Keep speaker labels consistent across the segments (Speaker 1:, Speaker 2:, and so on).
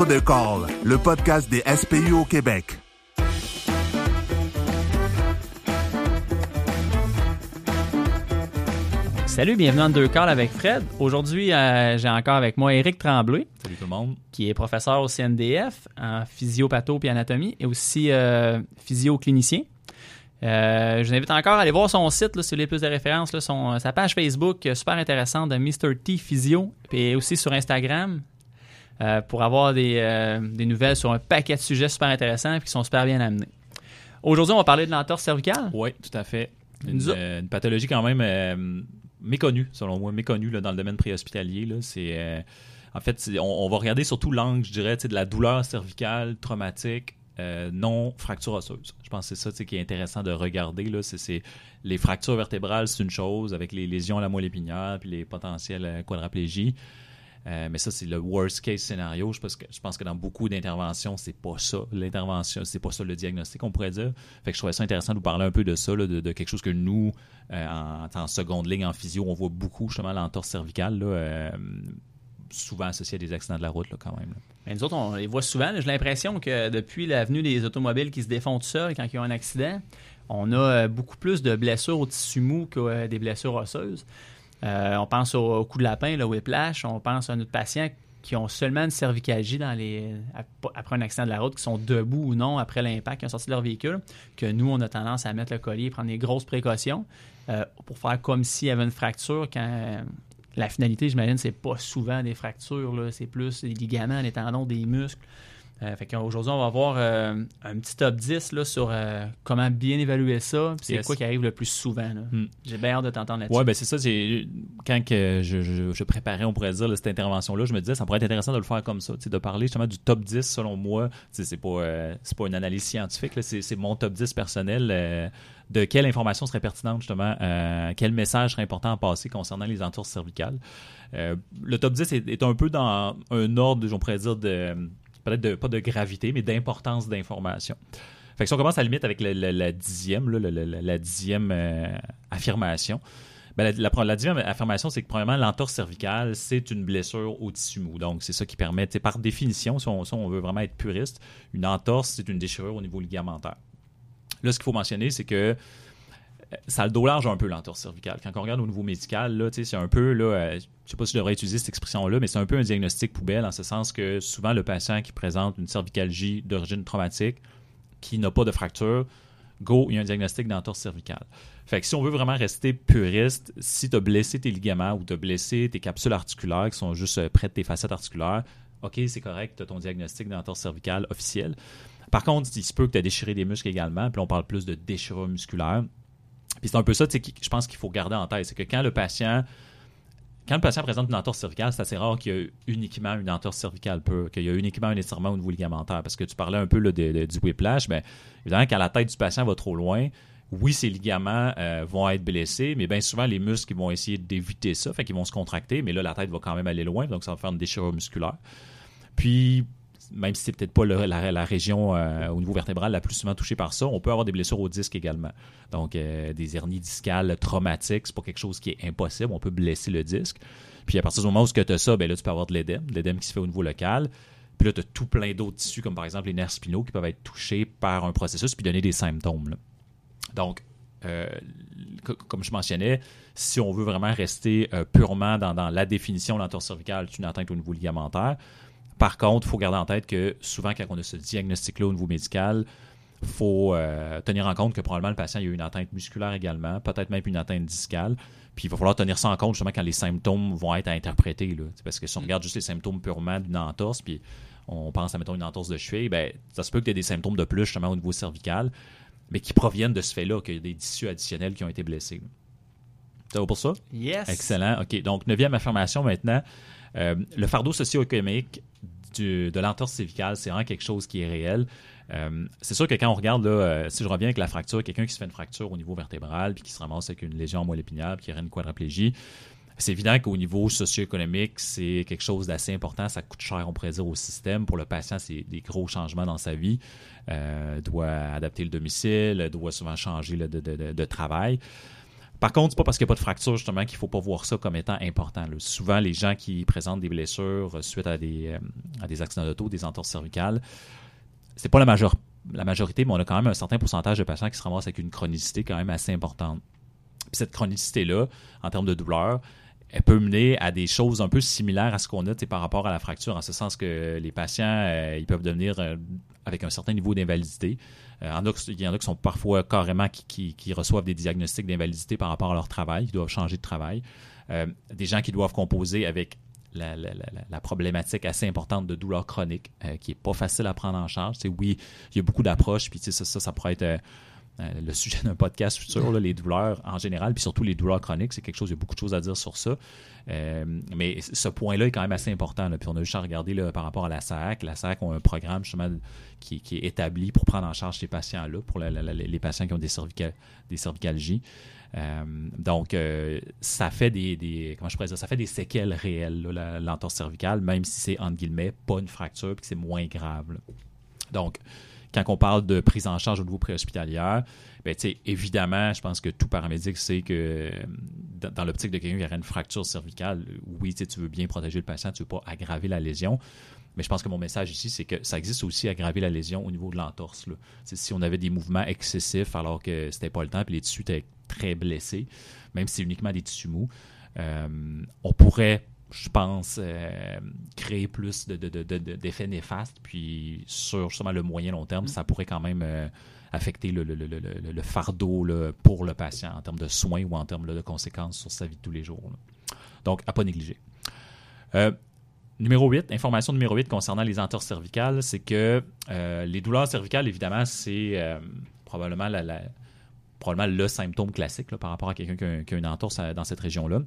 Speaker 1: Entre deux calls, le podcast des SPU au Québec.
Speaker 2: Salut, bienvenue dans Deux Calls avec Fred. Aujourd'hui, euh, j'ai encore avec moi Éric Tremblay.
Speaker 3: Salut tout le monde.
Speaker 2: Qui est professeur au CNDF en physiopatho et anatomie et aussi euh, physio-clinicien. Euh, je vous invite encore à aller voir son site, là, si vous voulez plus de références, là, son, sa page Facebook, super intéressante, de Mr. T Physio, et aussi sur Instagram, pour avoir des, des, nouvelles sur un paquet de sujets super intéressants et qui sont super bien amenés. Aujourd'hui, on va parler de l'entorse cervicale.
Speaker 3: Oui, tout à fait. Une, une pathologie quand même méconnu, selon moi, méconnu dans le domaine préhospitalier. C'est, euh, en fait, on, va regarder surtout l'angle, je dirais, de la douleur cervicale traumatique. Euh, non fracture osseuse. Je pense que c'est ça qui est intéressant de regarder. Là. C'est, les fractures vertébrales, c'est une chose, avec les lésions à la moelle épinière puis les potentielles euh, quadraplégies. Euh, mais ça, c'est le worst case scénario. Je pense que, je pense que dans beaucoup d'interventions, c'est pas ça. L'intervention, c'est pas ça le diagnostic, on pourrait dire. Fait que je trouvais ça intéressant de vous parler un peu de ça, de, quelque chose que nous, euh, en, seconde ligne, en physio, on voit beaucoup, justement, l'entorse cervicale, euh, souvent associée à des accidents de la route, quand même.
Speaker 2: Mais nous autres, on les voit souvent. J'ai l'impression que depuis l'avenue des automobiles qui se défont tout seuls quand ils ont un accident, on a beaucoup plus de blessures au tissu mou que des blessures osseuses. Euh, on pense au, coup de lapin, le whiplash. On pense à notre patient qui ont seulement une cervicalgie les, après un accident de la route, qui sont debout ou non après l'impact, qui ont sorti leur véhicule, que nous, on a tendance à mettre le collier et prendre des grosses précautions euh, pour faire comme s'il y avait une fracture quand euh, la finalité, j'imagine, c'est pas souvent des fractures, c'est plus des ligaments, des tendons, des muscles. Euh, Aujourd'hui, on va voir euh, un petit top 10 là, sur euh, comment bien évaluer ça. C'est quoi qui arrive le plus souvent. Hmm. J'ai bien hâte de t'entendre là-dessus.
Speaker 3: Oui, ben c'est ça. Quand que je, préparais, on pourrait dire, cette intervention-là, je me disais ça pourrait être intéressant de le faire comme ça. De parler justement du top 10 selon moi. C'est pas, pas une analyse scientifique, c'est mon top 10 personnel. de quelle information serait pertinente justement, quel message serait important à passer concernant les entours cervicales. le top 10 est, est, un peu dans un ordre, on pourrait dire, de peut-être pas de gravité, mais d'importance d'information. Fait que si on commence à la limite avec la, dixième, la, dixième euh, affirmation, ben la, dixième affirmation, c'est que premièrement, l'entorse cervicale, c'est une blessure au tissu mou. Donc, c'est ça qui permet, par définition, si on, veut vraiment être puriste, une entorse, c'est une déchirure au niveau ligamentaire. Là, ce qu'il faut mentionner, c'est que ça le dos un peu l'entorse cervicale. Quand on regarde au niveau médical, là, c'est un peu, là, euh, je sais pas si je devrais utiliser cette expression-là, mais c'est un peu un diagnostic poubelle en ce sens que souvent le patient qui présente une cervicalgie d'origine traumatique, qui n'a pas de fracture, go, il y a un diagnostic d'entorse cervicale. Fait que si on veut vraiment rester puriste, si tu as blessé tes ligaments ou tu as blessé tes capsules articulaires qui sont juste euh, près de tes facettes articulaires, OK, c'est correct, tu as ton diagnostic d'entorse cervicale officiel. Par contre, il se peut que tu as déchiré des muscles également, puis on parle plus de déchirure musculaire. Puis c'est un peu ça, je pense qu'il faut garder en tête. C'est que quand le patient quand le patient présente une entorse cervicale, c'est assez rare qu'il y ait uniquement une entorse cervicale pure, qu'il y ait uniquement un étirement au niveau ligamentaire. Parce que tu parlais un peu de, du whiplash, mais évidemment, quand la tête du patient va trop loin, oui, ses ligaments euh, vont être blessés, mais bien souvent, les muscles vont essayer d'éviter ça, fait qu'ils vont se contracter, mais là, la tête va quand même aller loin, donc ça va faire une déchirure musculaire. Puis, même si c'est peut-être pas la, région euh, au niveau vertébral la plus souvent touchée par ça, on peut avoir des blessures au disque également. Donc, euh, des hernies discales traumatiques, c'est pas quelque chose qui est impossible. On peut blesser le disque. Puis, à partir du moment où tu as ça, ben là, tu peux avoir de l'édème, l'édème qui se fait au niveau local. Puis là, tu as tout plein d'autres tissus, comme par exemple les nerfs spinaux, qui peuvent être touchés par un processus puis donner des symptômes. Donc, euh, comme je mentionnais, si on veut vraiment rester purement dans, la définition de l'entorse cervicale, c'est une atteinte au niveau ligamentaire. Par contre, il faut garder en tête que souvent, quand on a ce diagnostic-là au niveau médical, il faut euh, tenir en compte que probablement le patient a eu une atteinte musculaire également, peut-être même une atteinte discale. Puis il va falloir tenir ça en compte justement quand les symptômes vont être à interpréter. Parce que si on mm. regarde juste les symptômes purement d'une entorse, puis on pense à mettons une entorse de cheville, ben, ça se peut que tu aies des symptômes de plus justement au niveau cervical, mais qui proviennent de ce fait-là, qu'il y a des tissus additionnels qui ont été blessés. Ça va pour ça?
Speaker 2: Yes.
Speaker 3: Excellent. OK. Donc, neuvième affirmation maintenant. Euh, le fardeau socio-économique de l'entorse cervicale, c'est vraiment quelque chose qui est réel. Euh, c'est sûr que quand on regarde, euh, si je reviens avec la fracture, quelqu'un qui se fait une fracture au niveau vertébral, puis qui se ramasse avec une lésion moelle épinière, puis qui aurait une quadraplégie, c'est évident qu'au niveau socio-économique, c'est quelque chose d'assez important. Ça coûte cher, on pourrait dire, au système. Pour le patient, c'est des gros changements dans sa vie. Euh, doit adapter le domicile, doit souvent changer de, travail. Par contre, c'est pas parce qu'il n'y a pas de fracture justement qu'il faut pas voir ça comme étant important. Souvent, les gens qui présentent des blessures suite à des, euh, à des accidents d'auto, des entorses cervicales, c'est pas la, majorité, mais on a quand même un certain pourcentage de patients qui se ramassent avec une chronicité quand même assez importante. Cette chronicité-là, en termes de douleur, elle peut mener à des choses un peu similaires à ce qu'on a par rapport à la fracture, en ce sens que les patients, euh, ils peuvent devenir euh, avec un certain niveau d'invalidité. Euh, il y en a qui sont parfois carrément qui, reçoivent des diagnostics d'invalidité par rapport à leur travail, qui doivent changer de travail. des gens qui doivent composer avec la, problématique assez importante de douleur chronique, qui n'est pas facile à prendre en charge. oui, il y a beaucoup d'approches, puis ça, ça, ça pourrait être euh, le sujet d'un podcast futur, les douleurs en général, puis surtout les douleurs chroniques, c'est quelque chose, il y a beaucoup de choses à dire sur ça. Euh, mais ce point-là est quand même assez important. Puis on a juste à regarder par rapport à la SAC. La SAC a un programme justement qui, est établi pour prendre en charge ces patients-là, pour les patients qui ont des, des cervicalgies. Euh, donc, ça fait des, comment je ça fait des séquelles réelles, l'entorse cervicale, même si c'est, entre guillemets, pas une fracture, puis que c'est moins grave. Donc, quand on parle de prise en charge au niveau préhospitalière, ben, évidemment, je pense que tout paramédic sait que euh, dans, l'optique de quelqu'un qui aurait une fracture cervicale, oui, tu veux bien protéger le patient, tu ne veux pas aggraver la lésion. Mais je pense que mon message ici, c'est que ça existe aussi aggraver la lésion au niveau de l'entorse. Si on avait des mouvements excessifs alors que c'était pas le temps, puis les tissus étaient très blessés, même si c'est uniquement des tissus mous, euh, on pourrait je pense, euh, créer plus d'effets de, néfastes. Puis sur justement le moyen long terme, ça pourrait quand même euh, affecter le, fardeau pour le patient en termes de soins ou en termes de conséquences sur sa vie de tous les jours. Donc, à pas négliger. Euh, numéro 8, information numéro 8 concernant les entorses cervicales, c'est que les douleurs cervicales, évidemment, c'est probablement, la, probablement le symptôme classique par rapport à quelqu'un qui, a une entorse dans cette région-là.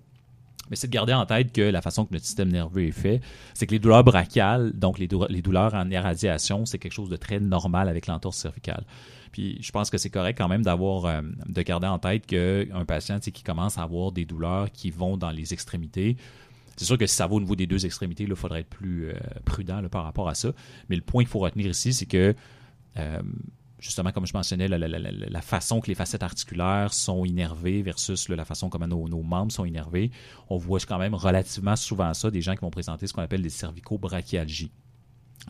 Speaker 3: Mais c'est de garder en tête que la façon que notre système nerveux est fait, c'est que les douleurs brachiales, donc les, douleurs, en irradiation, c'est quelque chose de très normal avec l'entorse cervicale. Puis je pense que c'est correct quand même d'avoir euh, de garder en tête qu'un patient qui commence à avoir des douleurs qui vont dans les extrémités, c'est sûr que si ça va au niveau des deux extrémités, il faudrait être plus euh, prudent par rapport à ça. Mais le point qu'il faut retenir ici, c'est que euh, justement, comme je mentionnais, la, façon que les facettes articulaires sont innervées versus la façon comme nos, membres sont innervés, on voit quand même relativement souvent ça, des gens qui vont présenter ce qu'on appelle des cervico-brachialgies.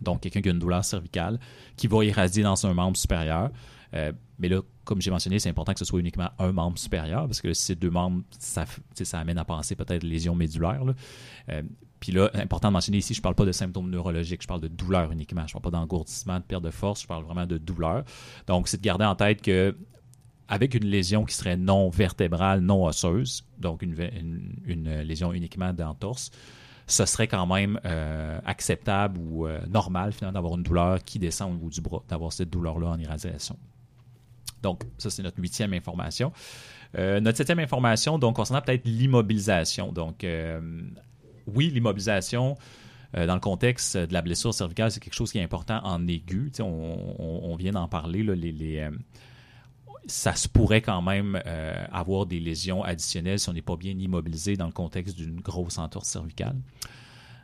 Speaker 3: Donc, quelqu'un qui a une douleur cervicale qui va irradier dans un membre supérieur. Euh, mais là, comme j'ai mentionné, c'est important que ce soit uniquement un membre supérieur, parce que si c'est deux membres, ça, amène à penser peut-être lésions médulaires. Euh, puis là, important de mentionner ici, je ne parle pas de symptômes neurologiques, je parle de douleur uniquement. Je ne parle pas d'engourdissement, de perte de force, je parle vraiment de douleur. Donc, c'est de garder en tête que avec une lésion qui serait non vertébrale, non osseuse, donc une, lésion uniquement d'entorse, ce serait quand même euh, acceptable ou normal finalement d'avoir une douleur qui descend au niveau du bras, d'avoir cette douleur-là en irradiation. Donc, ça, c'est notre huitième information. Euh, notre septième information, donc, concernant peut-être l'immobilisation. Donc, oui, l'immobilisation, euh, dans le contexte de la blessure cervicale, c'est quelque chose qui est important en aigu. On, vient d'en parler. euh, ça se pourrait quand même euh, avoir des lésions additionnelles si on n'est pas bien immobilisé dans le contexte d'une grosse entorse cervicale.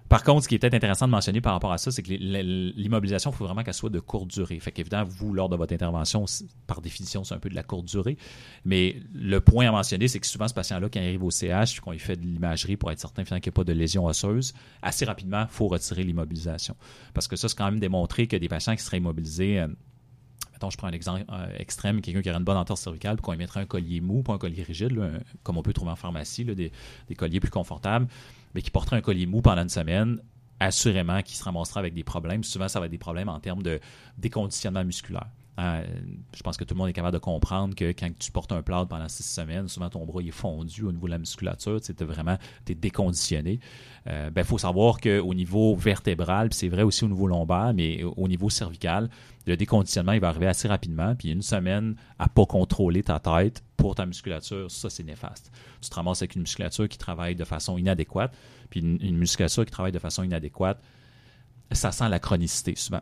Speaker 3: Par contre, ce qui est peut-être intéressant de mentionner par rapport à ça, c'est que l'immobilisation, il faut vraiment qu'elle soit de courte durée. Fait qu'évidemment, vous, lors de votre intervention, par définition, c'est un peu de la courte durée. Mais le point à mentionner, c'est que souvent, ce patient-là, quand il arrive au CH, qu'on lui fait de l'imagerie pour être certain qu'il n'y a pas de lésion osseuse, assez rapidement, il faut retirer l'immobilisation. Parce que ça, c'est quand même démontré que des patients qui seraient immobilisés, je prends un exemple euh, extrême, quelqu'un qui aurait une bonne entorse cervicale, puis qu'on lui mettrait un collier mou, pas un collier rigide, comme on peut trouver en pharmacie, des, colliers plus confortables mais qui porterait un collier mou pendant une semaine, assurément qu'il se ramassera avec des problèmes. Souvent, ça va être des problèmes en termes de déconditionnement musculaire. Hein, je pense que tout le monde est capable de comprendre que quand tu portes un plâtre pendant six semaines, souvent ton bras est fondu au niveau de la musculature, tu es vraiment déconditionné. Il euh, ben, faut savoir qu'au niveau vertébral, c'est vrai aussi au niveau lombaire, mais au niveau cervical, le déconditionnement il va arriver assez rapidement. Puis une semaine à pas contrôler ta tête pour ta musculature, ça c'est néfaste. Tu te ramasses avec une musculature qui travaille de façon inadéquate, puis une musculature qui travaille de façon inadéquate, ça sent la chronicité souvent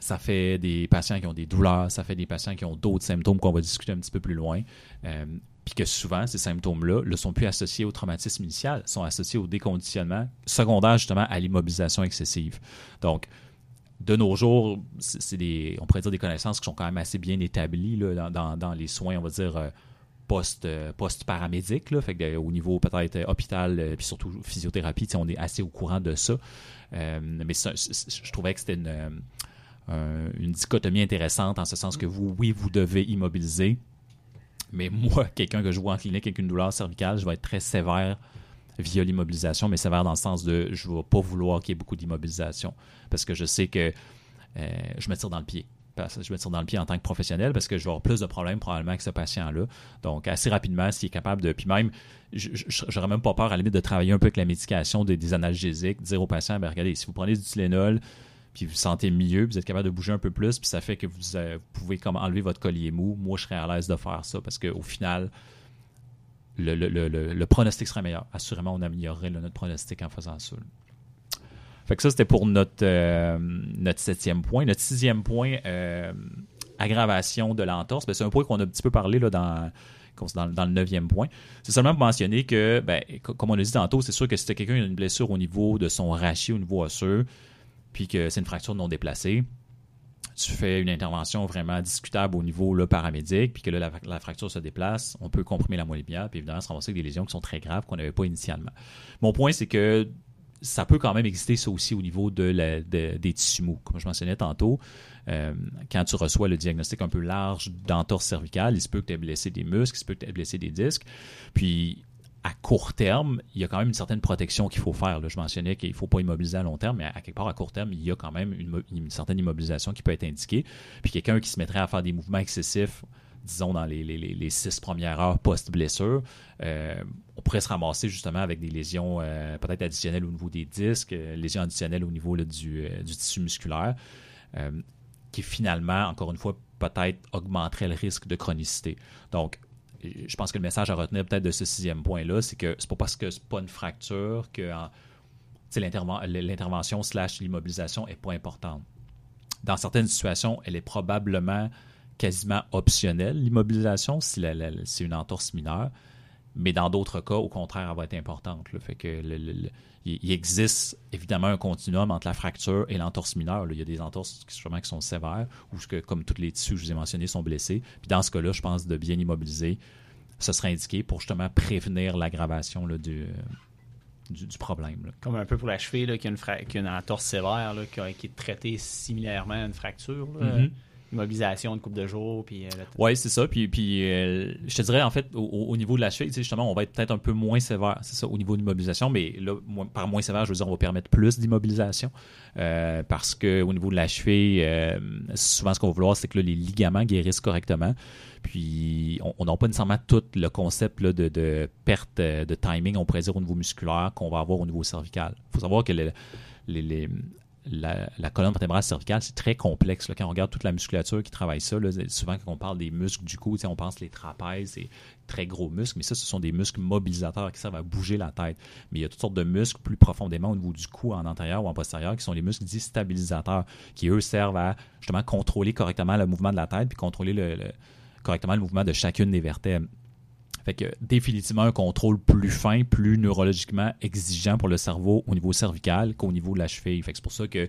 Speaker 3: ça fait des patients qui ont des douleurs, ça fait des patients qui ont d'autres symptômes qu'on va discuter un petit peu plus loin. Euh, puis que souvent, ces symptômes-là ne sont plus associés au traumatisme initial, sont associés au déconditionnement secondaire justement à l'immobilisation excessive. Donc, de nos jours, c'est des, on pourrait dire des connaissances qui sont quand même assez bien établies dans, les soins, on va dire, euh, post, post paramédic là, fait que, au niveau peut-être hôpital puis surtout physiothérapie on est assez au courant de ça mais je trouvais que c'était une, une dichotomie intéressante en ce sens que vous oui vous devez immobiliser mais moi quelqu'un que je vois en clinique avec une douleur cervicale je vais être très sévère via l'immobilisation, mais sévère dans le sens de je ne vais pas vouloir qu'il y ait beaucoup d'immobilisation parce que je sais que euh, je me tire dans le pied. Je me tire dans le pied en tant que professionnel parce que je vais avoir plus de problèmes probablement avec ce patient-là. Donc, assez rapidement, s'il est capable de. Puis même, j'aurais même pas peur à la limite de travailler un peu avec la médication des, analgésiques, dire au patient ben, regardez, si vous prenez du Tylenol, puis vous vous sentez mieux, vous êtes capable de bouger un peu plus, puis ça fait que vous, euh, pouvez comme enlever votre collier mou. Moi, je serais à l'aise de faire ça parce qu'au final, le, pronostic serait meilleur. Assurément, on améliorerait notre pronostic en faisant ça. Fait que ça, c'était pour notre, euh, notre septième point. Notre sixième point, euh, aggravation de l'entorse. Ben, c'est un point qu'on a un petit peu parlé là, dans, dans, le neuvième point. C'est seulement pour mentionner que, ben, comme on a dit tantôt, c'est sûr que si quelqu'un a une blessure au niveau de son rachis, au niveau osseux, puis que c'est une fracture non déplacée, tu fais une intervention vraiment discutable au niveau là, paramédic, puis que là, la, fracture se déplace, on peut comprimer la moelle épinière, puis évidemment, se ramasser avec des lésions qui sont très graves qu'on n'avait pas initialement. Mon point, c'est que ça peut quand même exister ça aussi au niveau de des tissus mous. Comme je mentionnais tantôt, euh, quand tu reçois le diagnostic un peu large d'entorse cervicale, il se peut que tu aies blessé des muscles, il se peut que tu aies blessé des disques. Puis à court terme, il y a quand même une certaine protection qu'il faut faire. Je mentionnais qu'il ne faut pas immobiliser à long terme, mais à quelque part, à court terme, il y a quand même une, certaine immobilisation qui peut être indiquée. Puis quelqu'un qui se mettrait à faire des mouvements excessifs, disons dans les, six premières heures post-blessure, euh, on pourrait se ramasser justement avec des lésions euh, peut-être additionnelles au niveau des disques, euh, lésions additionnelles au niveau du, tissu musculaire, qui finalement, encore une fois, peut-être augmenterait le risque de chronicité. Donc, je pense que le message à retenir peut-être de ce sixième point-là, c'est que c'est pas parce que c'est pas une fracture que l'intervention slash l'immobilisation est pas importante. Dans certaines situations, elle est probablement quasiment optionnelle, l'immobilisation, si c'est une entorse mineure. Mais dans d'autres cas, au contraire, elle va être importante. Fait que il, existe évidemment un continuum entre la fracture et l'entorse mineure. Il y a des entorses qui, qui sont sévères ou que, comme tous les tissus que je vous ai mentionnés, sont blessés. Puis dans ce cas-là, je pense de bien immobiliser, ce serait indiqué pour justement prévenir l'aggravation du, du, problème.
Speaker 2: Comme un peu pour la cheville, qui, a une, une entorse sévère, qui, est traitée similairement à une fracture. Mm-hmm immobilisation de coupe de jours. Euh,
Speaker 3: oui, c'est ça. Puis, puis euh, je te dirais, en fait, au, niveau de la cheville, justement, on va être peut-être un peu moins sévère, c'est ça, au niveau d'immobilisation. Mais là, par moins sévère, je veux dire, on va permettre plus d'immobilisation. Euh, parce qu'au niveau de la cheville, souvent, ce qu'on va vouloir, c'est que les ligaments guérissent correctement. Puis, on n'a pas nécessairement tout le concept de, perte de timing, on pourrait dire, au niveau musculaire qu'on va avoir au niveau cervical. Il faut savoir que les la, colonne vertébrale cervicale, c'est très complexe. Quand on regarde toute la musculature qui travaille ça, souvent quand on parle des muscles du cou, on pense les trapèzes, c'est très gros muscles, mais ça, ce sont des muscles mobilisateurs qui servent à bouger la tête. Mais il y a toutes sortes de muscles plus profondément au niveau du cou, en antérieur ou en postérieur, qui sont les muscles dits qui eux servent à justement contrôler correctement le mouvement de la tête puis contrôler correctement le mouvement de chacune des vertèbres. Fait que définitivement un contrôle plus fin, plus neurologiquement exigeant pour le cerveau au niveau cervical qu'au niveau de la cheville. Fait que c'est pour ça que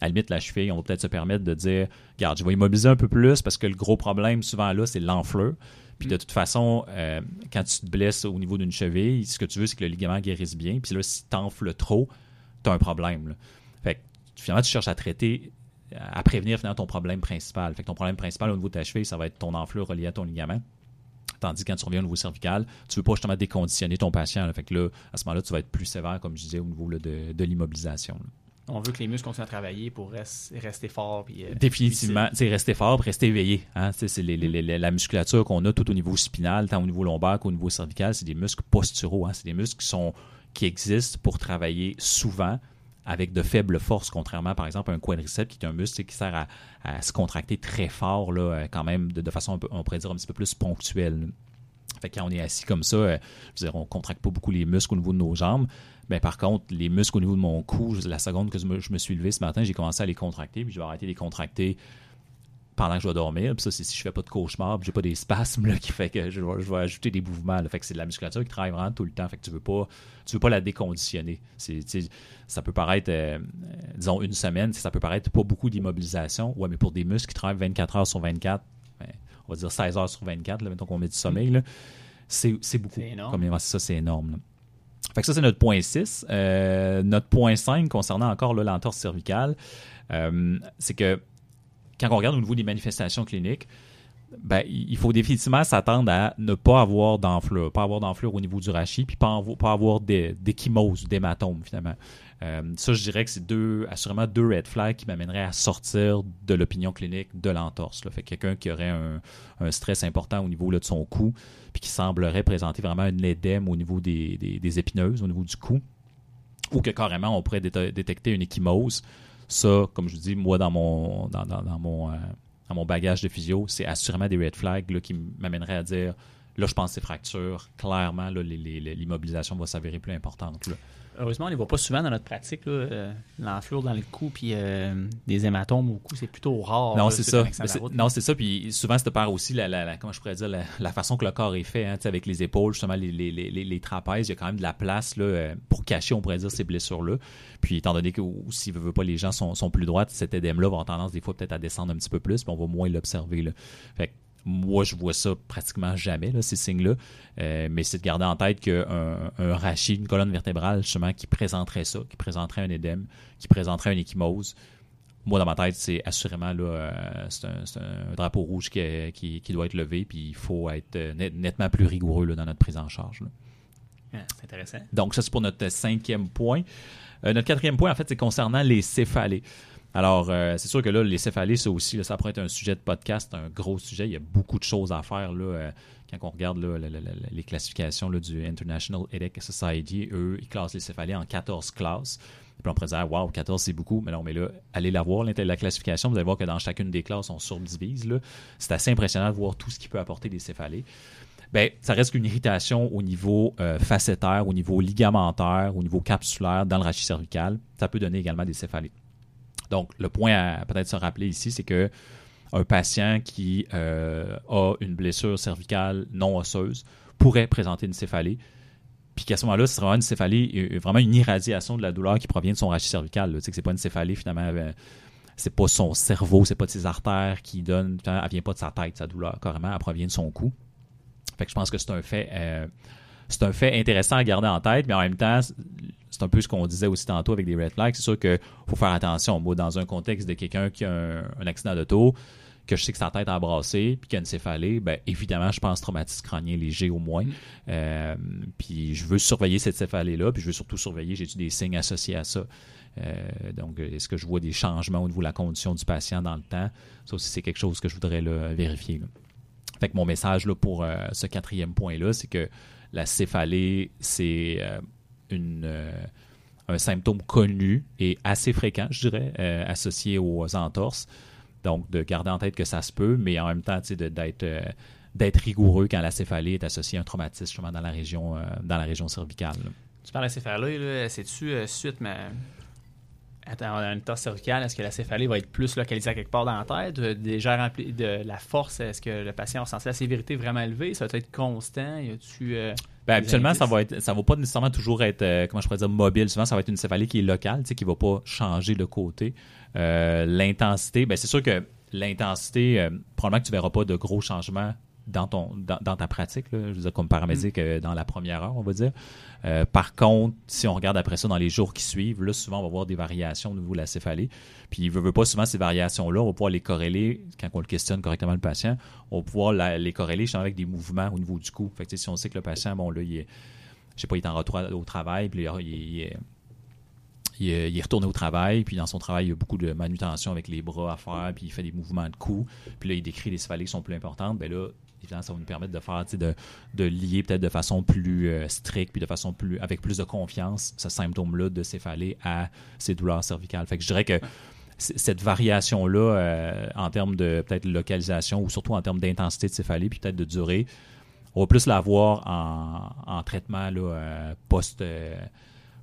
Speaker 3: à la limite, la cheville, on va peut-être se permettre de dire Regarde, je vais immobiliser un peu plus parce que le gros problème souvent là, c'est l'enflure. Puis de toute façon, euh, quand tu te blesses au niveau d'une cheville, ce que tu veux, c'est que le ligament guérisse bien. Puis là, si tu enfles trop, tu as un problème. Fait que finalement, tu cherches à traiter, à prévenir finalement ton problème principal. Fait que ton problème principal au niveau de ta cheville, ça va être ton enflure reliée à ton ligament. Tandis que quand tu reviens au niveau cervical, tu ne veux pas justement déconditionner ton patient. Fait que là, à ce moment-là, tu vas être plus sévère, comme je disais, au niveau de, l'immobilisation.
Speaker 2: On veut que les muscles continuent à travailler pour rester forts. Puis,
Speaker 3: euh, Définitivement, rester fort, rester éveillé. Hein? C'est la musculature qu'on a tout au niveau spinal, tant au niveau lombaire qu'au niveau cervical, c'est des muscles posturaux. Hein? C'est des muscles qui, sont, qui existent pour travailler souvent avec de faibles forces, contrairement par exemple à un quadriceps qui est un muscle qui sert à, se contracter très fort, euh, quand même, de, façon, on pourrait dire, un petit peu plus ponctuelle. Fait que quand on est assis comme ça, euh, je veux dire, on contracte pas beaucoup les muscles au niveau de nos jambes. Mais par contre, les muscles au niveau de mon cou, la seconde que je me suis levé ce matin, j'ai commencé à les contracter, puis je vais arrêter de les contracter pendant que je dois dormir. Puis ça, c'est si je fais pas de cauchemar, j'ai pas des spasmes là, qui fait que je vais, ajouter des mouvements. Fait que c'est de la musculature qui travaille vraiment tout le temps. Fait que tu veux pas, tu veux pas la déconditionner. C'est, ça peut paraître, euh, disons, une semaine, ça peut paraître pas beaucoup d'immobilisation. Ouais, mais pour des muscles qui travaillent 24 heures sur 24, ben, on va dire 16 heures sur 24, là, mettons qu'on met du sommeil, là, c'est beaucoup.
Speaker 2: C'est énorme.
Speaker 3: Comme, ça, c'est énorme. là. Fait que ça, c'est notre point 6. Euh, notre point 5, concernant encore l'entorse cervicale, euh, c'est que quand on regarde au niveau des manifestations cliniques, ben, il faut définitivement s'attendre à ne pas avoir d'enflure, pas avoir d'enflure au niveau du rachis, puis pas, pas avoir d'é- d'échymose, d'hématome, finalement. Euh, ça, je dirais que c'est deux, assurément deux red flags qui m'amèneraient à sortir de l'opinion clinique de l'entorse. Fait que quelqu'un qui aurait un, stress important au niveau là, de son cou, puis qui semblerait présenter vraiment un édème au niveau des, épineuses, au niveau du cou, ou que carrément on pourrait déte- détecter une échymose. Ça, comme je vous dis, moi, dans mon, dans, mon, euh, dans mon bagage de physio, c'est assurément des red flags là, qui m'amèneraient à dire là, je pense que c'est fracture. Clairement, l'immobilisation va s'avérer plus importante. là.
Speaker 2: Heureusement, on les voit pas souvent dans notre pratique. euh, L'enflure dans le cou puis euh, des hématomes au cou, c'est plutôt rare.
Speaker 3: non, c'est ça. non, c'est ça. Puis souvent, c'est par aussi la, la- la- comment je pourrais dire, la, la façon que le corps est fait, hein, avec les épaules, justement, les, les, les, les trapèzes, il y a quand même de la place là, euh, pour cacher, on pourrait dire, ces blessures-là. Puis étant donné que ne veut pas, les gens sont, sont plus droites, cet édème-là va avoir tendance des fois peut-être à descendre un petit peu plus, puis on va moins l'observer. Fait que moi, je vois ça pratiquement jamais, là, ces signes-là. Euh, mais c'est de garder en tête qu'un un rachis, une colonne vertébrale, justement, qui présenterait ça, qui présenterait un édème, qui présenterait une échymose, moi, dans ma tête, c'est assurément là, euh, c'est un, c'est un drapeau rouge qui, est- qui- qui doit être levé, puis il faut être euh, net- nettement plus rigoureux là, dans notre prise en charge. là.
Speaker 2: Ah, c'est intéressant.
Speaker 3: Donc, ça, c'est pour notre cinquième point. Euh, notre quatrième point, en fait, c'est concernant les céphalées. Alors, euh, c'est sûr que là, les céphalées, ça aussi, ça pourrait être un sujet de podcast, un gros sujet. Il y a beaucoup de choses à faire euh, quand on regarde les classifications du International Headache Society. Eux, ils classent les céphalées en 14 classes. Puis on pourrait dire, waouh, 14, c'est beaucoup. Mais non, mais là, allez la voir, la classification. Vous allez voir que dans chacune des classes, on subdivise. C'est assez impressionnant de voir tout ce qui peut apporter des céphalées. Ben, ça reste qu'une irritation au niveau euh, facétaire, au niveau ligamentaire, au niveau capsulaire, dans le rachis cervical. Ça peut donner également des céphalées. Donc, le point à peut-être se rappeler ici, c'est que un patient qui euh, a une blessure cervicale non osseuse pourrait présenter une céphalée. Puis qu'à ce moment-là, ce sera une céphalée, euh, vraiment une irradiation de la douleur qui provient de son rachis cervical. Tu sais que c'est pas une céphalée finalement. euh, c'est pas son cerveau, c'est pas de ses artères qui donnent. Elle vient pas de sa tête, sa douleur, carrément. Elle provient de son cou. Fait que je pense que c'est un fait. euh, c'est un fait intéressant à garder en tête, mais en même temps, c'est un peu ce qu'on disait aussi tantôt avec des red flags. C'est sûr qu'il faut faire attention. Moi, dans un contexte de quelqu'un qui a un, un accident d'auto, que je sais que sa tête a brassé, puis qu'il y a une céphalée, ben, évidemment, je pense traumatisme crânien léger au moins. Euh, puis je veux surveiller cette céphalée-là, puis je veux surtout surveiller, j'ai-tu des signes associés à ça? Euh, donc, est-ce que je vois des changements au niveau de la condition du patient dans le temps? Ça aussi, c'est quelque chose que je voudrais là, vérifier. là. Fait que mon message là, pour euh, ce quatrième point-là, c'est que la céphalée, c'est euh, un symptôme connu et assez fréquent, je dirais, euh, associé aux entorses. Donc, de garder en tête que ça se peut, mais en même temps, d'être euh, d'être rigoureux quand la céphalée est associée à un traumatisme dans la région, dans la région cervicale.
Speaker 2: Tu parles de céphalée, c'est-tu suite mais... Attends, on a une torse cervicale, est-ce que la céphalée va être plus localisée à quelque part dans la tête? Déjà rempli de la force, est-ce que le patient a ressenti la sévérité vraiment élevée? Ça va être constant? Y a-tu. euh,
Speaker 3: Ben, habituellement, ça va être, ça va pas nécessairement toujours être, euh, comment je pourrais dire, mobile. Souvent, ça va être une céphalée qui est locale, tu sais, qui va pas changer de côté. Euh, l'intensité, ben, c'est sûr que l'intensité, probablement que tu verras pas de gros changements dans ton, dans, dans ta pratique, là, je veux dire, comme paramédic euh, dans la première heure, on va dire. Euh, par contre, si on regarde après ça dans les jours qui suivent, là, souvent, on va voir des variations au niveau de la céphalée. Puis, il veut, veut pas souvent ces variations-là, on va pouvoir les corréler, quand on le questionne correctement le patient, on va pouvoir la- les corréler justement avec des mouvements au niveau du cou. Fait que, si on sait que le patient, bon, là, il est, je sais pas, il est en retour au travail, puis il, il est- il est, il est retourné au travail, puis dans son travail, il y a beaucoup de manutention avec les bras à faire, puis il fait des mouvements de cou, puis là, il décrit les céphalées qui sont plus importantes, ben là, évidemment, ça va nous permettre de faire, de, de lier peut-être de façon plus euh, stricte, puis de façon plus, avec plus de confiance, ce symptôme-là de céphalée à ces douleurs cervicales. Fait que je dirais que cette variation-là, euh, en termes de peut-être localisation, ou surtout en termes d'intensité de céphalée, puis peut-être de durée, on va plus la voir en, en traitement là, euh, post,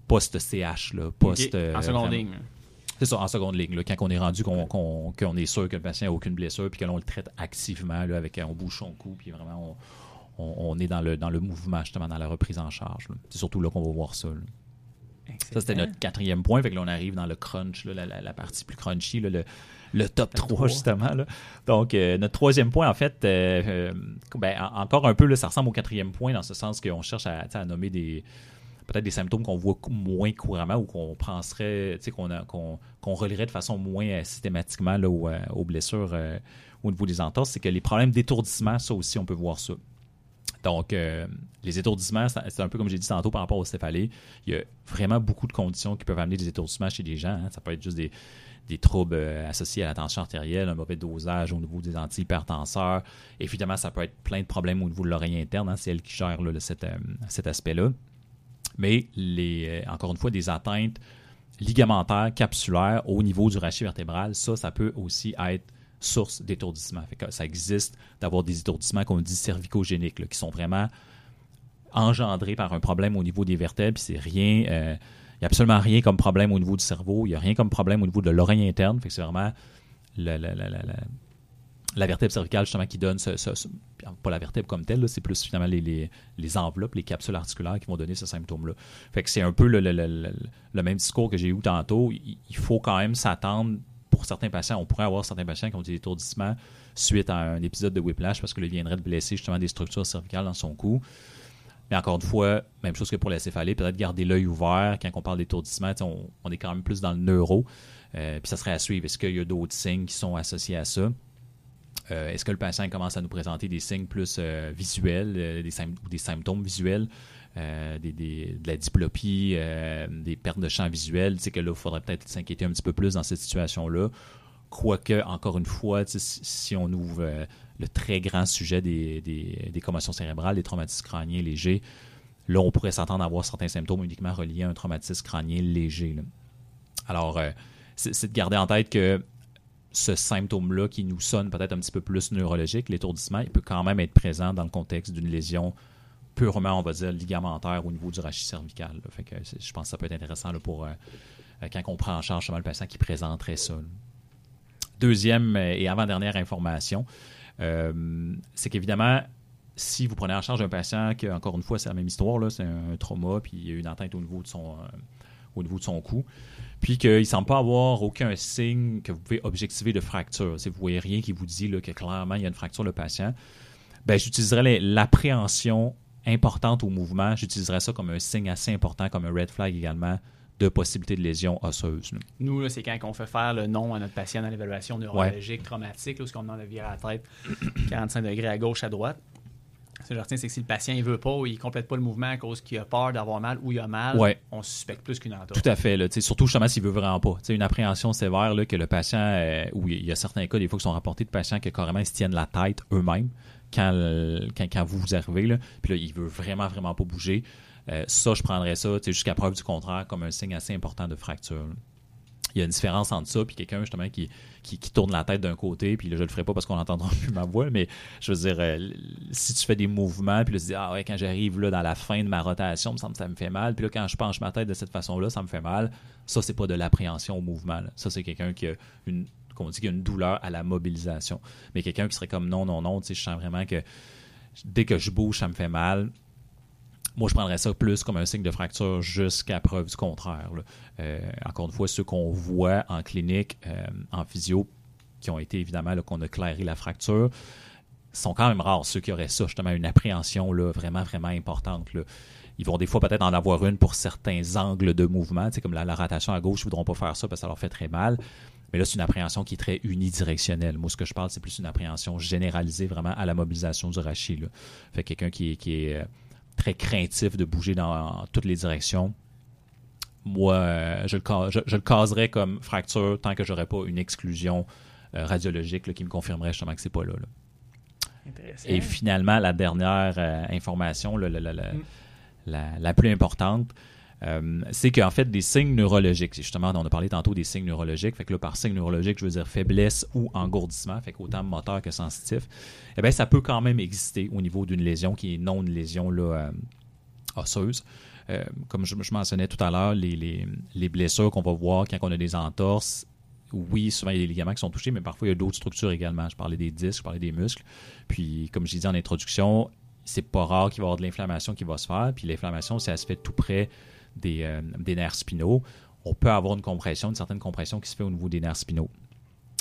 Speaker 3: post-CH, là, post,
Speaker 2: en seconde ligne.
Speaker 3: C'est ça, en seconde ligne. là, quand on est rendu qu'on qu'on- qu'on est sûr que le patient n'a aucune blessure, puis que l'on le traite activement, là, avec, on bouge son cou, puis vraiment, on, on- on est dans le, dans le mouvement, justement, dans la reprise en charge. là. C'est surtout là qu'on va voir ça. là. Ça, c'était notre quatrième point. Fait que là, on arrive dans le crunch, là, la, la, partie plus crunchy, là, le, le top 3, justement. Là. Donc, euh, notre troisième point, en fait, euh, euh, ben, encore un peu, là, ça ressemble au quatrième point dans ce sens qu'on cherche à, à nommer des peut-être des symptômes qu'on voit moins couramment ou qu'on penserait, qu'on qu'on relierait de façon moins systématiquement là, aux, blessures au niveau des entorses, c'est que les problèmes d'étourdissement, ça aussi, on peut voir ça. Donc, euh, les étourdissements, c'est un peu comme j'ai dit tantôt par rapport au céphalée. Il y a vraiment beaucoup de conditions qui peuvent amener des étourdissements chez les gens. Hein. Ça peut être juste des, troubles euh, associés à la tension artérielle, un mauvais dosage au niveau des antihypertenseurs. Évidemment, ça peut être plein de problèmes au niveau de l'oreille interne. Hein. C'est elle qui gère euh, cet, aspect-là. Mais, les, encore une fois, des atteintes ligamentaires, capsulaires au niveau du rachis vertébral, ça, ça peut aussi être source d'étourdissement. Ça existe d'avoir des étourdissements qu'on dit cervicogéniques, qui sont vraiment engendrés par un problème au niveau des vertèbres. C'est euh, il n'y a absolument rien comme problème au niveau du cerveau, il n'y a rien comme problème au niveau de l'oreille interne. c'est vraiment la, vertèbre cervicale justement qui donne ce, pas la vertèbre comme telle, c'est plus finalement les, enveloppes, les capsules articulaires qui vont donner ce symptôme-là. Fait que c'est un peu le, même discours que j'ai eu tantôt. il faut quand même s'attendre pour certains patients, on pourrait avoir certains patients qui ont des étourdissements suite à un épisode de whiplash parce que le viendrait de blesser justement des structures cervicales dans son cou. Mais encore une fois, même chose que pour la céphalée, peut-être garder l'œil ouvert quand on parle d'étourdissement, on, on, est quand même plus dans le neuro. Euh, puis ça serait à suivre. Est-ce qu'il y a d'autres signes qui sont associés à ça? Euh, est-ce que le patient commence à nous présenter des signes plus euh, visuels des, ou des symptômes visuels? Euh, de la diplopie, euh, des pertes de champ visuel, c'est que là, il faudrait peut-être s'inquiéter un petit peu plus dans cette situation-là. Quoique, encore une fois, si on ouvre euh, le très grand sujet des, des, commotions cérébrales, des traumatismes crâniens légers, là, on pourrait s'attendre à avoir certains symptômes uniquement reliés à un traumatisme crânien léger. Alors, c'est de garder en tête que ce symptôme-là qui nous sonne peut-être un petit peu plus neurologique, l'étourdissement, il peut quand même être présent dans le contexte d'une lésion purement, on va dire, ligamentaire au niveau du rachis cervical. Je pense que ça peut être intéressant pour euh, euh, quand on prend en charge le patient qui présenterait ça. Deuxième euh, et avant-dernière information, c'est qu'évidemment, si vous prenez en charge un patient qui, encore une fois, c'est la même histoire, c'est un, trauma, puis il y a une atteinte au niveau de son, au niveau de son cou, puis qu'il ne semble pas avoir aucun signe que vous pouvez objectiver de fracture. Si vous ne voyez rien qui vous dit que clairement il y a une fracture, le patient, ben, j'utiliserais l'appréhension importante au mouvement, j'utiliserais ça comme un signe assez important, comme un red flag également de possibilité de lésion osseuse.
Speaker 2: Nous, c'est quand on fait faire le nom à notre patient dans l'évaluation neurologique traumatique, où on demande de virer la tête 45 degrés à gauche, à droite. Ce que je retiens, c'est que si le patient ne veut pas ou il ne complète pas le mouvement à cause qu'il a peur d'avoir mal ou il a mal, on suspecte plus qu'une entorse.
Speaker 3: Tout à fait. Là, surtout justement s'il veut vraiment pas. une appréhension sévère là, que le patient, euh, où il y a certains cas, des fois, qui sont rapportés de patients qui carrément se tiennent la tête eux-mêmes quand, quand, vous vous arrivez, là, puis là, il veut vraiment, vraiment pas bouger. Euh, ça, je prendrais ça, jusqu'à preuve du contraire, comme un signe assez important de fracture. Il y a une différence entre ça puis quelqu'un justement qui, qui, tourne la tête d'un côté, puis là, je le ferai pas parce qu'on n'entendra plus ma voix, mais je veux dire, euh, si tu fais des mouvements, puis là, tu dis, ah ouais, quand j'arrive là dans la fin de ma rotation, me semble ça me fait mal, puis là, quand je penche ma tête de cette façon-là, ça me fait mal, ça, c'est pas de l'appréhension au mouvement. Ça, c'est quelqu'un qui a une qu'on dit qu'il y a une douleur à la mobilisation. Mais quelqu'un qui serait comme non, non, non, tu sais, je sens vraiment que dès que je bouge, ça me fait mal. Moi, je prendrais ça plus comme un signe de fracture jusqu'à preuve du contraire. Euh, encore une fois, ceux qu'on voit en clinique, euh, en physio, qui ont été évidemment qu'on a clairé la fracture, sont quand même rares ceux qui auraient ça, justement, une appréhension là, vraiment, vraiment importante. Ils vont des fois peut-être en avoir une pour certains angles de mouvement, comme la, la rotation à gauche, ils ne voudront pas faire ça parce que ça leur fait très mal. Mais là, c'est une appréhension qui est très unidirectionnelle. Moi, ce que je parle, c'est plus une appréhension généralisée vraiment à la mobilisation du rachis. Fait quelqu'un qui est, qui est euh, très craintif de bouger dans toutes les directions. Moi, euh, je, le, je, le caserais comme fracture tant que j'aurais pas une exclusion euh, radiologique qui me confirmerait justement que c'est pas là. Et finalement, la dernière information, mm. la, la, plus importante, euh, c'est qu'en fait, des signes neurologiques, justement, on a parlé tantôt des signes neurologiques, fait que là, par signe neurologique, je veux dire faiblesse ou engourdissement, fait qu'autant moteur que sensitif, eh bien, ça peut quand même exister au niveau d'une lésion qui est non une lésion là, euh, osseuse. Euh, comme je, mentionnais tout à l'heure, les, blessures qu'on va voir quand on a des entorses, oui, souvent il y a des ligaments qui sont touchés, mais parfois il y a d'autres structures également. Je parlais des disques, je parlais des muscles. Puis, comme je disais en introduction, c'est pas rare qu'il va y avoir de l'inflammation qui va se faire. Puis l'inflammation, ça se fait tout près des, euh, des nerfs spinaux, on peut avoir une compression, une certaine compression qui se fait au niveau des nerfs spinaux.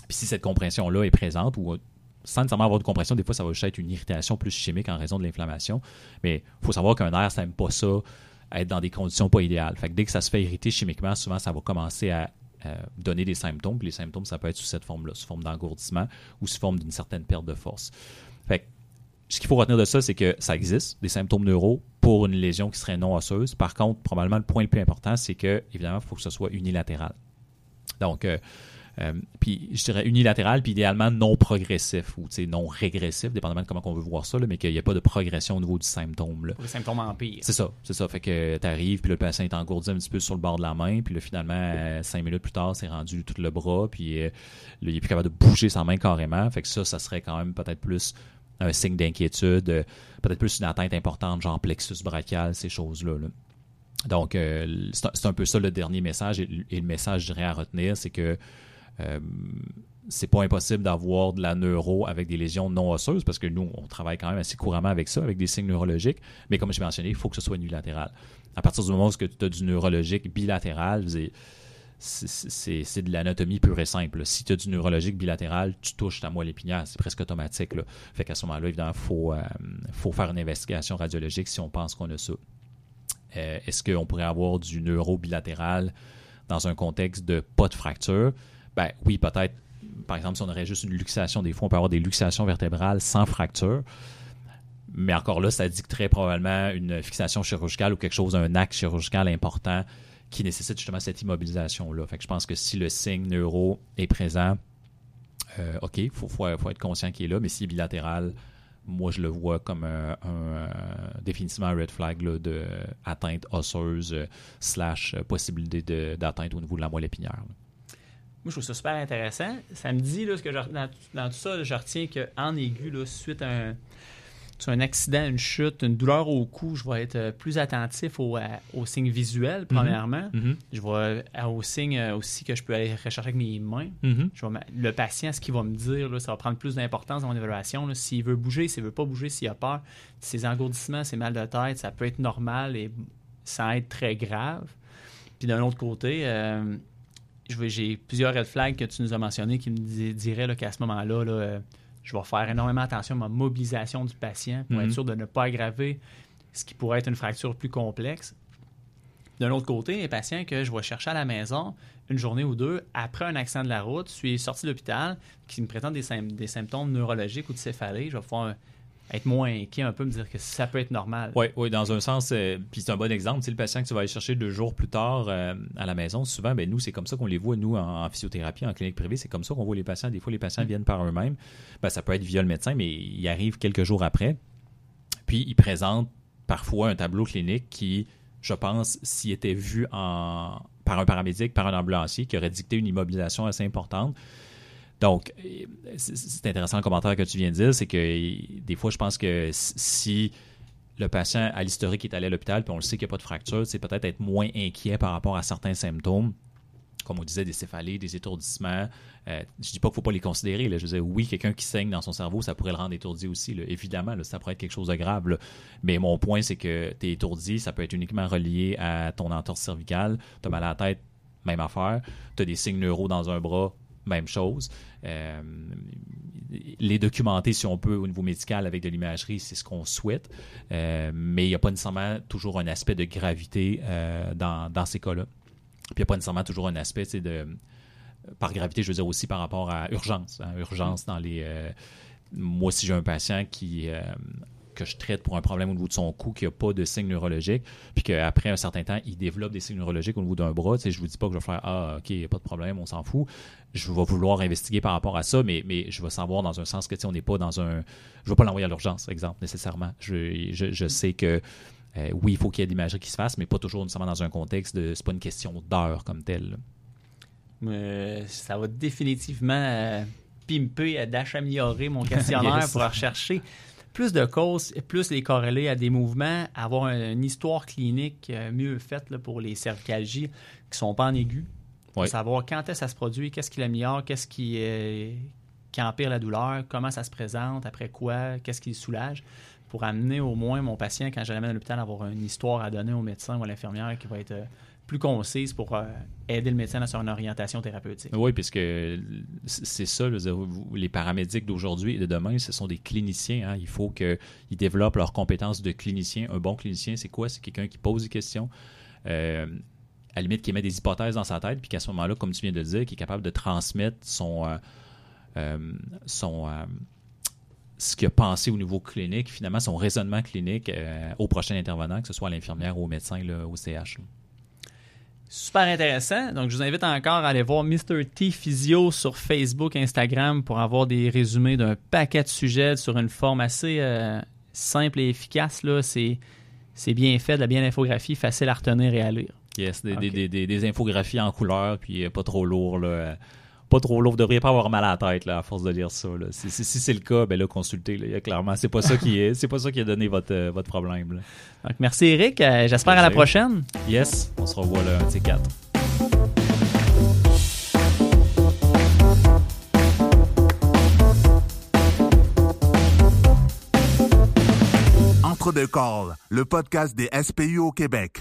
Speaker 3: Puis si cette compression-là est présente ou sans nécessairement avoir de compression, des fois, ça va juste être une irritation plus chimique en raison de l'inflammation. Mais il faut savoir qu'un nerf, ça n'aime pas ça, être dans des conditions pas idéales. Fait que dès que ça se fait irriter chimiquement, souvent, ça va commencer à donner des symptômes. Les symptômes, ça peut être sous cette forme-là, sous forme d'engourdissement ou sous forme d'une certaine perte de force. Fait que ce qu'il faut retenir de ça, c'est que ça existe, des symptômes neuro pour une lésion qui serait non osseuse. Par contre, probablement le point le plus important, c'est que, évidemment, il faut que ce soit unilatéral. Donc, euh, euh, puis je dirais unilatéral, puis idéalement non progressif ou non régressif, dépendamment de comment on veut voir ça, mais qu'il n'y a pas de progression au niveau du symptôme. Là.
Speaker 2: Le symptôme empire.
Speaker 3: C'est ça, c'est ça. Fait que tu arrives, puis le patient est engourdi un petit peu sur le bord de la main, puis là, finalement, euh, cinq minutes plus tard, c'est rendu tout le bras, puis euh, il est plus capable de bouger sa main carrément. Fait que ça, ça serait quand même peut-être plus un signe d'inquiétude, peut-être plus une atteinte importante, genre plexus brachial, ces choses-là. Donc, c'est un peu ça le dernier message. Et, le message, je dirais, à retenir, c'est que euh, c'est pas impossible d'avoir de la neuro avec des lésions non osseuses parce que nous, on travaille quand même assez couramment avec ça, avec des signes neurologiques. Mais comme je mentionné, il faut que ce soit unilatéral. À partir du moment où tu as du neurologique bilatéral, c'est de l'anatomie pure et simple. Si tu as du neurologique bilatéral, tu touches ta moelle épinière. C'est presque automatique. Fait qu'à ce moment-là, évidemment, il faut, euh, faut faire une investigation radiologique si on pense qu'on a ça. Euh, est-ce qu'on pourrait avoir du neuro bilatéral dans un contexte de pas de fracture? Ben oui, peut-être. Par exemple, si on aurait juste une luxation, des fois, on peut avoir des luxations vertébrales sans fracture. Mais encore là, ça dicterait probablement une fixation chirurgicale ou quelque chose, un acte chirurgical important qui nécessite justement cette immobilisation-là. Fait que je pense que si le signe neuro est présent, euh, OK, il faut, être conscient qu'il est là, mais si bilatéral, moi, je le vois comme un, définitivement un red flag là, de atteinte osseuse euh, slash possibilité d'atteinte au niveau de la moelle épinière.
Speaker 2: Moi, je trouve ça super intéressant. Ça me dit, là, ce que dans, tout ça, je retiens qu'en aigu, suite à un, un accident, une chute, une douleur au cou, je vais être euh, plus attentif aux, signes visuels, premièrement.
Speaker 3: Mm-hmm.
Speaker 2: Je vais euh, aux signes euh, aussi que je peux aller rechercher avec mes mains. Je vais, le patient, ce qu'il va me dire, là, ça va prendre plus d'importance dans mon évaluation. S'il veut bouger, s'il veut pas bouger, s'il a peur, ses engourdissements, ses mal de tête, ça peut être normal et sans être très grave. Puis d'un autre côté, j'ai plusieurs red flags que tu nous as mentionnés qui me diraient qu'à ce moment-là, je vais faire énormément attention à ma mobilisation du patient pour être mhm. sûr de ne pas aggraver ce qui pourrait être une fracture plus complexe. D'un autre côté, les patients que je vais chercher à la maison une journée ou deux après un accident de la route, je suis sorti de l'hôpital, qui me présentent des, des, symptômes neurologiques ou de céphalée, je vais faire être moins inquiet un peu, me dire que ça peut être normal.
Speaker 3: Oui, oui, dans un sens, euh, puis c'est un bon exemple. C'est le patient que tu vas aller chercher deux jours plus tard euh, à la maison, souvent, ben, nous, c'est comme ça qu'on les voit, nous, en, physiothérapie, en clinique privée, c'est comme ça qu'on voit les patients. Des fois, les patients viennent par eux-mêmes. Ben, ça peut être via le médecin, mais ils arrivent quelques jours après. Puis, ils présentent parfois un tableau clinique qui, je pense, s'il était vu en, par un paramédic, par un ambulancier, qui aurait dicté une immobilisation assez importante, donc, c'est intéressant le commentaire que tu viens de dire, c'est que des fois, je pense que si le patient a l'historique est allé à l'hôpital, puis on le sait qu'il n'y a pas de fracture, c'est peut-être être moins inquiet par rapport à certains symptômes, comme on disait, des céphalées, des étourdissements. Euh, je ne dis pas qu'il ne faut pas les considérer. Je dire, oui, quelqu'un qui saigne dans son cerveau, ça pourrait le rendre étourdi aussi. Évidemment, ça pourrait être quelque chose de grave. Mais mon point, c'est que tu es étourdi, ça peut être uniquement relié à ton entorse cervicale. Tu as mal à la tête, même affaire. Tu as des signes neuro dans un bras, même chose. Euh, les documenter, si on peut, au niveau médical avec de l'imagerie, c'est ce qu'on souhaite. Euh, mais il n'y a pas nécessairement toujours un aspect de gravité euh, dans, dans, ces cas-là. Puis il n'y a pas nécessairement toujours un aspect de. Par gravité, je veux dire aussi par rapport à urgence. Hein, urgence dans les. moi, si j'ai un patient qui que je traite pour un problème au niveau de son cou qui n'a pas de signes neurologiques, puis qu'après un certain temps, il développe des signes neurologiques au niveau d'un bras, tu sais, je vous dis pas que je vais faire Ah, ok, il n'y a pas de problème, on s'en fout. Je vais vouloir investiguer par rapport à ça, mais, mais je vais savoir dans un sens que tu sais, on n'est pas dans un. Je ne vais pas l'envoyer à l'urgence, exemple, nécessairement. Je, je, sais que euh, oui, il faut qu'il y ait de l'imagerie qui se fasse, mais pas toujours nécessairement dans un contexte de. C'est pas une question d'heure comme telle.
Speaker 2: Euh, ça va définitivement euh, pimper, d'améliorer mon questionnaire pour rechercher plus de causes, plus les corréler à des mouvements, avoir une histoire clinique euh, mieux faite pour les cervicalgies qui sont pas en aigu. Pour savoir quand est-ce que ça se produit, qu'est-ce qui l'améliore, qu'est-ce qui, qui empire la douleur, comment ça se présente, après quoi, qu'est-ce qui le soulage pour amener au moins mon patient, quand je l'amène à l'hôpital, à avoir une histoire à donner au médecin ou à l'infirmière qui va être euh, plus concise pour euh, aider le médecin dans son orientation thérapeutique.
Speaker 3: Oui, puisque c'est ça, les paramédics d'aujourd'hui et de demain, ce sont des cliniciens. Hein. Il faut qu'ils développent leurs compétences de clinicien. Un bon clinicien, c'est quoi? C'est quelqu'un qui pose des questions, euh, à la limite qui met des hypothèses dans sa tête, puis qu'à ce moment-là, comme tu viens de le dire, qui est capable de transmettre son, son ce qu'il a pensé au niveau clinique, finalement, son raisonnement clinique euh, au prochain intervenant, que ce soit à l'infirmière ou au médecin, au CH.
Speaker 2: Super intéressant. Donc, je vous invite encore à aller voir Mr. T Physio sur Facebook, Instagram pour avoir des résumés d'un paquet de sujets sur une forme assez euh, simple et efficace. Là. C'est, c'est bien fait, de la bien infographie, facile à retenir et à lire.
Speaker 3: Yes, des, des, des, des infographies en couleur, puis euh, pas trop lourd. Là pas trop lourd. Vous devriez pas avoir mal à la tête là, à force de lire ça. Si, c'est le cas, ben là, consultez. Là. clairement, c'est pas ça qui est, c'est pas ça qui a donné votre, euh, votre problème.
Speaker 2: Donc, merci Eric. Euh, j'espère à la prochaine.
Speaker 3: Yes, on se revoit là, un de ces quatre.
Speaker 1: Entre deux calls, le podcast des SPU au Québec.